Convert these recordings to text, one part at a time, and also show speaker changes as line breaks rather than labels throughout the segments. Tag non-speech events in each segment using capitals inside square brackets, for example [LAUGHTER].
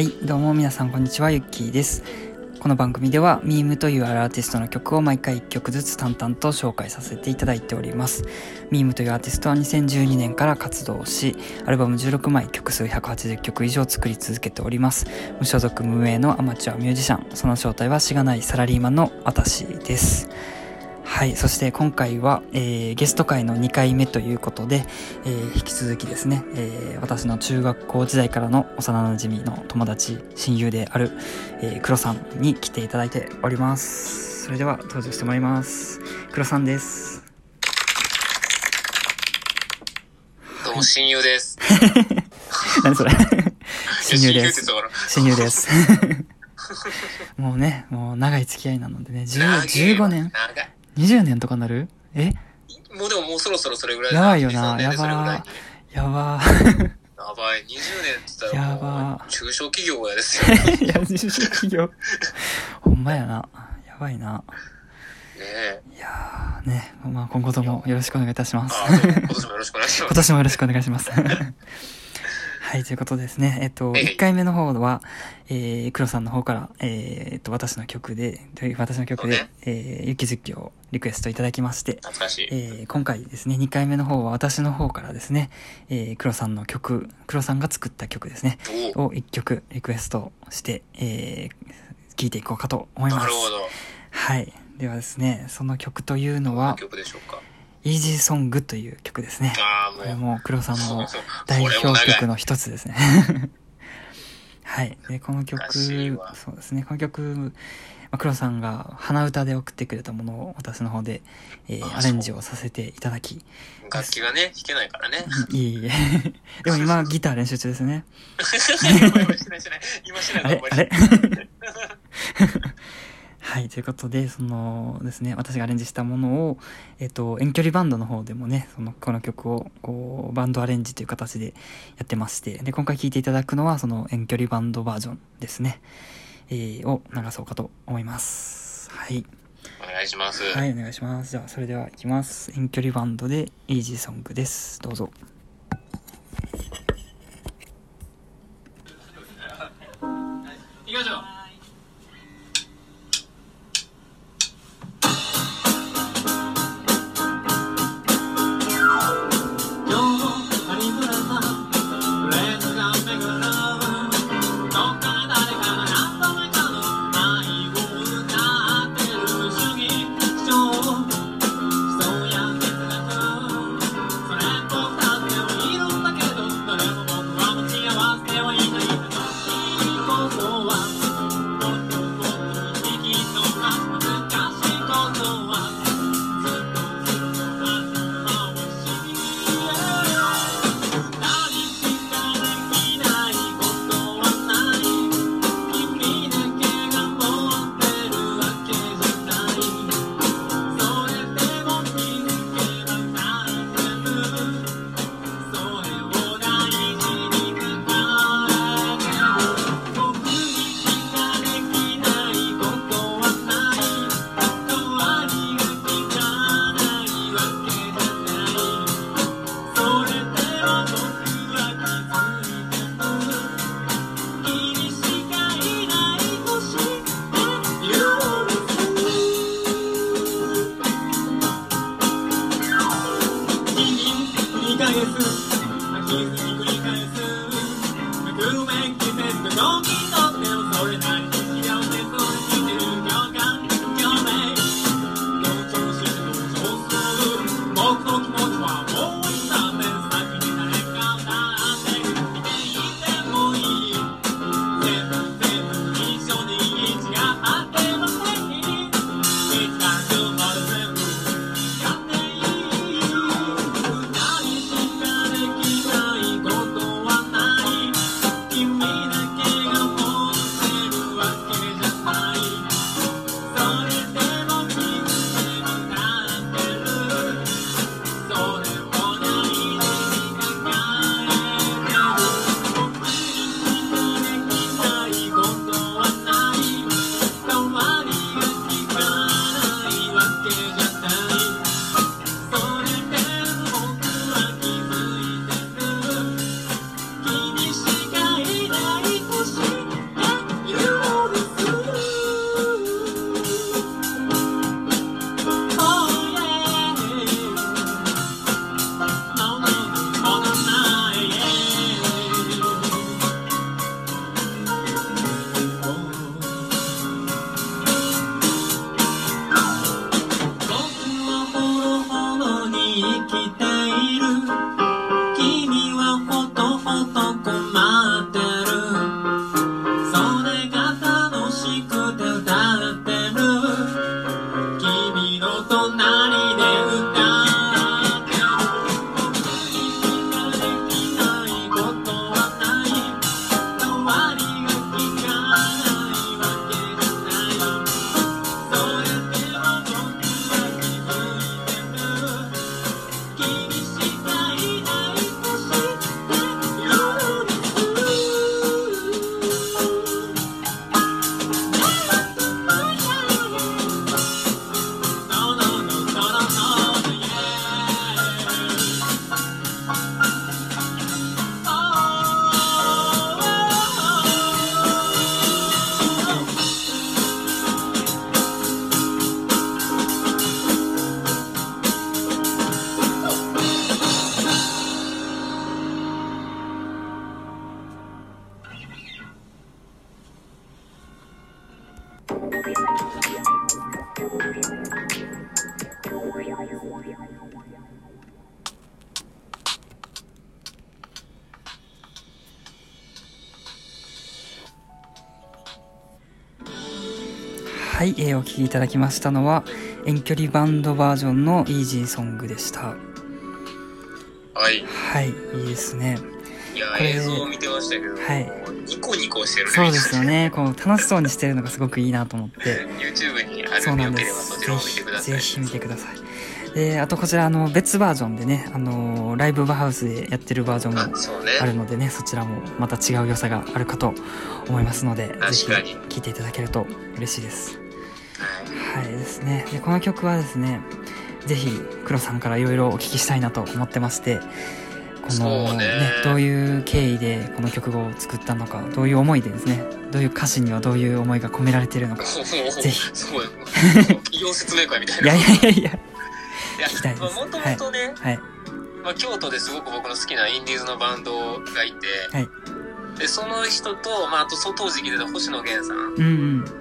はい、どうも皆さんこんにちは、ゆっきーです。この番組では、ミームというあるアーティストの曲を毎回1曲ずつ淡々と紹介させていただいております。ミームというアーティストは2012年から活動し、アルバム16枚、曲数180曲以上作り続けております。無所属無名のアマチュアミュージシャン、その正体はしがないサラリーマンの私です。はい。そして今回は、えーゲスト会の2回目ということで、えー引き続きですね、えー私の中学校時代からの幼馴染の友達、親友である、えー、黒さんに来ていただいております。それでは登場してもらいます。黒さんです。
どうも親友です。[LAUGHS]
何それ？[LAUGHS] 親友です
親友
です。[LAUGHS] もうね、もう長い付き合いなのでね、10
長いよ
15年
長い
?20 年とかなる？え？
もうでももうそろそろそれぐらい
やばいよな
23年でそれぐらいに
やば
やばい。20年って言ったら
や
も
ば
う、中小企業やですよ。ね [LAUGHS]
いや、自主企業。ほんまやな。やばいな。
え。
いやーね、まあ今後ともよろしくお願いいたします。
今年もよろしくお願いしま
今
す。
年もよろしくお願いします。[LAUGHS] はい、ということですね。えっと、
えい
1回目の方は、えー、黒さんの方から、えー、っと、私の曲で、で私の曲で、
ね
えー、雪月をリクエストいただきまして、
懐かしい。
えー今回ですね、2回目の方は私の方からですね、えー、黒さんの曲、黒さんが作った曲ですね、
お
を1曲リクエストして、えー、聴いていこうかと思います。
なるほど。
はい。ではですね、その曲というのは、
曲でしょうか？
イージーソングという曲ですね。これ
も
黒さんの代表曲の一つですね。はい。で、この曲、そうですね、この曲、まあ、黒さんが鼻歌で送ってくれたものを私の方で、えー
あ
アレンジをさせていただき、
楽器がね、弾けないからね。
いえいえ。[LAUGHS] でも今ギター練習中ですね。[LAUGHS]
今しないしない。今しない
あ
と
れ
あ
れ？[LAUGHS] はい、ということで、そのですね、私がアレンジしたものを、えっと、遠距離バンドの方でもね、その、この曲を、こう、バンドアレンジという形でやってまして、で、今回聴いていただくのは、その遠距離バンドバージョンですね、えー、を流そうかと思います。はい。
お願いします。
はい、お願いします。じゃあ、それでは行きます。遠距離バンドで、イージーソングです。どうぞ。
めくるめきせずはい、
えーお聴きいただきましたのは遠距離バンドバージョンのイージーソングでした。
はい。
はいいいですね。
いや、映像を見てましたけど、
はい。
ニコニコしてる。ね。
そうですよ。ね。こう楽しそうにしてるのがすごくいいなと思って。
YouTube にあ
そうなんで
るよければそ
す
ちらを見てください。
ぜひぜひ見てください。であとこちらあの別バージョンでねあのライブハウスでやってるバージョンも
あ、
るのでねそちらもまた違う良さがあるかと思いますのでぜひ聴いていただけると嬉しいです
はい
はいですね。でこの曲はですねぜひ黒さんからいろいろお聞きしたいなと思ってましてこの
ね。
どういう経緯でこの曲を作ったのかどういう思いでですねどういう歌詞にはどういう思いが込められているのか
ぜ
ぜひ。
そう。医療説明会みたい
いや
な。
いやいやいや。
いや
聞きたいです。
まあもともとね、
はい。
まあ、京都ですごく僕の好きなインディーズのバンドがいて、
はい
でその人と、まあ、あとそ当時聴いてた星野源さん
うんう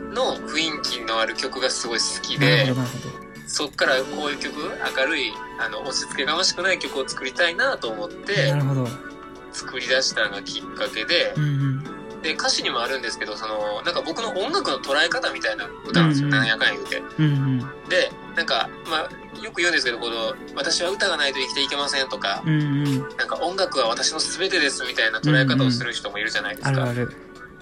ん。
の雰囲気のある曲がすごい好きで
ほどなるほど。
そっからこういう曲明るいあの押し付けがましくない曲を作りたいなと思って作り出したのがきっかけで
うんうん
で歌詞にもあるんですけどそのなんか僕の音楽の捉え方みたいな歌なんですよ、
うんうん。
なんやかんや言うて。
うんうん。
でなんか、まあ、よく言うんですけどこの「私は歌がないと生きていけません」とか
うんうん。
なんか音楽は私の全てですみたいな捉え方をする人もいるじゃないですか。
あるある。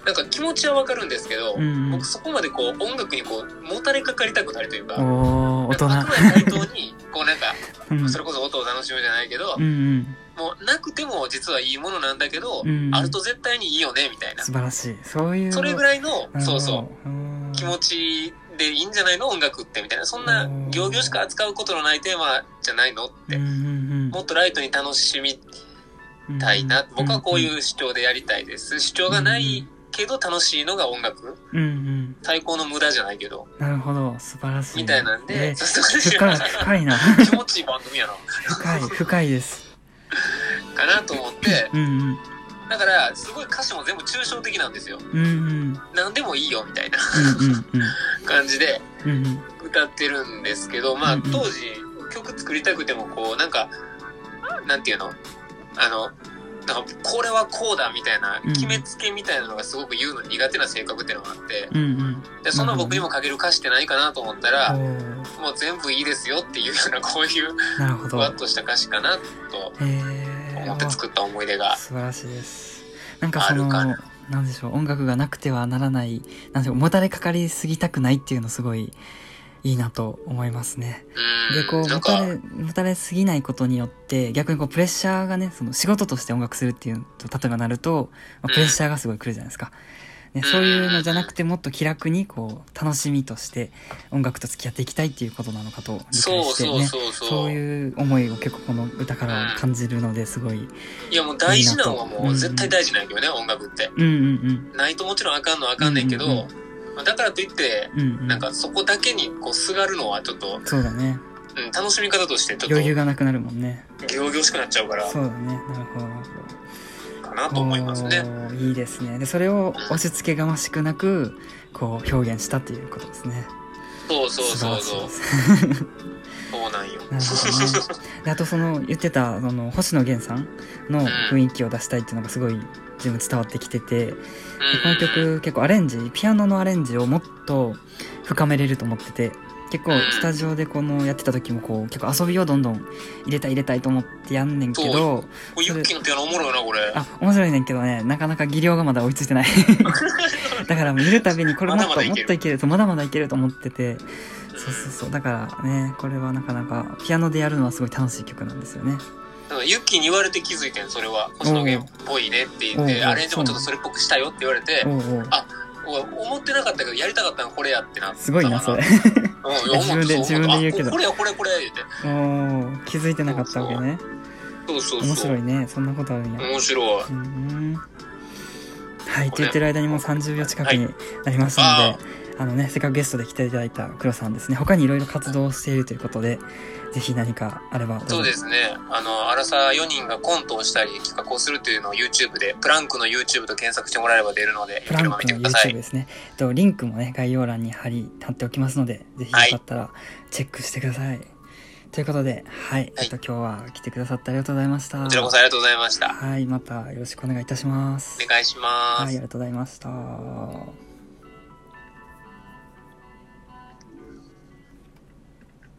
なんか気持ちはわかるんですけど、
うんうん。
僕そこまでこう音楽にこうもたれかかりたくなるというか、
大人
なんかあくまで対等に、こうなんか、[LAUGHS]
うん。
それこそ音を楽しむじゃないけど、
うんうん
もうなくても実はいいものなんだけど、
うん
あると絶対にいいよねみたいな。
素晴らしいそういう
それぐらいの、そうそう、
うん
気持ちでいいんじゃないの音楽ってみたいな。そんな
うん
行々しく扱うことのないテーマじゃないのって。
うんうん
もっとライトに楽しみ
うん
たいな。僕はこう
う
いう主張でやりたいです。主張がないけど楽しいのが音楽。
んうん
最高の無駄じゃないけど。
なるほど素晴らしい
みたいなんで、
え
ちょっと
深い深いな [LAUGHS]
気持ちいい番組やな。
深い深いです
かなと思って、
うんうん。
だから、すごい歌詞も全部抽象的なんですよ。
うんうん。
何でもいいよみたいな。感じで歌ってるんですけど、まあ当時曲作りたくてもこう、なんか、なんていうの？あの、なんかこれはこうだみたいな
うん。
決めつけみたいなのがすごく言うの苦手な性格っていうのがあって、
うんうん。
でそんな僕にも書ける歌詞ってないかなと思ったら、
お
も
ー
う全部いいですよっていうようなこういうふわっとした歌詞かなと
へえ
思って作った思い出が。
素晴らしいですなんかその
な
なんでしょう音楽がなくてはならないなんでしょうもたれかかりすぎたくないっていうのすごいいいなと思いますね
うん。
でこうもたれもたれすぎないことによって逆にこうプレッシャーがねその仕事として音楽するっていうと例えばなると、まあプレッシャーがすごい来るじゃないですか、ね、そういうのじゃなくてもっと気楽にこう楽しみとして音楽と付き合っていきたいっていうことなのかと理解
そうそう
してね
そうそう。
そういう思いを結構この歌から感じるのですごい。
いやもう大事なのはもう絶対大事なんやけどね、音楽って。
うんうん
ないともちろんあかんのはあかんねんけど、
うんうんうん。
まあだからといって、
うんうんうん。
なんかそこだけにこうすがるのはちょっと、
そうだね。
うん、楽しみ方としてちょっと
余裕がなくなるもんね。
行々しくなっちゃうから、
そうだね。なるほどな
と思いますね。
いいですね。でそれを押し付けがましくなくこう表現したっていうことですね。
そうそうそう
素
そう。そうなんよ。[LAUGHS]
なるほど。ねであとその言ってたその星野源さんの雰囲気を出したいっていうのがすごい自分伝わってきててでこの曲結構アレンジピアノのアレンジをもっと深めれると思ってて結構
うん
スタジオでこのやってた時もこう結構遊びをどんどん入れたい入れたいと思ってやんねんけど
ユッキーのピアノおもろいよな、これ。
あ面白いねんけどね。なかなか技量がまだ追いついてない。[LAUGHS] だから見るたびにこれもっともっといけるとまだまだいけると思ってて。そうそうそう。だからねこれはなかなかピアノでやるのはすごい楽しい曲なんですよね。
うんユッキーに言われて気づいてん、それは。星野源っぽいねって言って、アレンジもちょっとそれっぽくしたよって言われてあお思ってなかったけど、やりたかったのこれやってな。
すごいなそれ
うん、
自分で自分で言うけど。
あこれやこれこれ言って。
おー気づいてなかったわけね。
そうそう。
面白いねそんなことあるんや。
面白い。
うん。はい、と言ってる間にもう30秒近くになりましたので、あのね、せっかくゲストで来ていただいた黒さんですね、他にいろいろ活動をしているということで、ぜひ何かあれば
そうですね。あの、アラサー4人がコントをしたり企画をするというのを YouTube で、プランクの YouTube と検索してもらえれば出るので、
プランクの YouTube
い。
ですね。と、リンクもね、概要欄に貼り、貼っておきますので、ぜひよかったらチェックしてください。ということで、はい。えっと、今日は来てくださってありがとうございました。
こちらこそありがとうございました。
はい。またよろしくお願いいたします。
お願いします。
はい、ありがとうございました。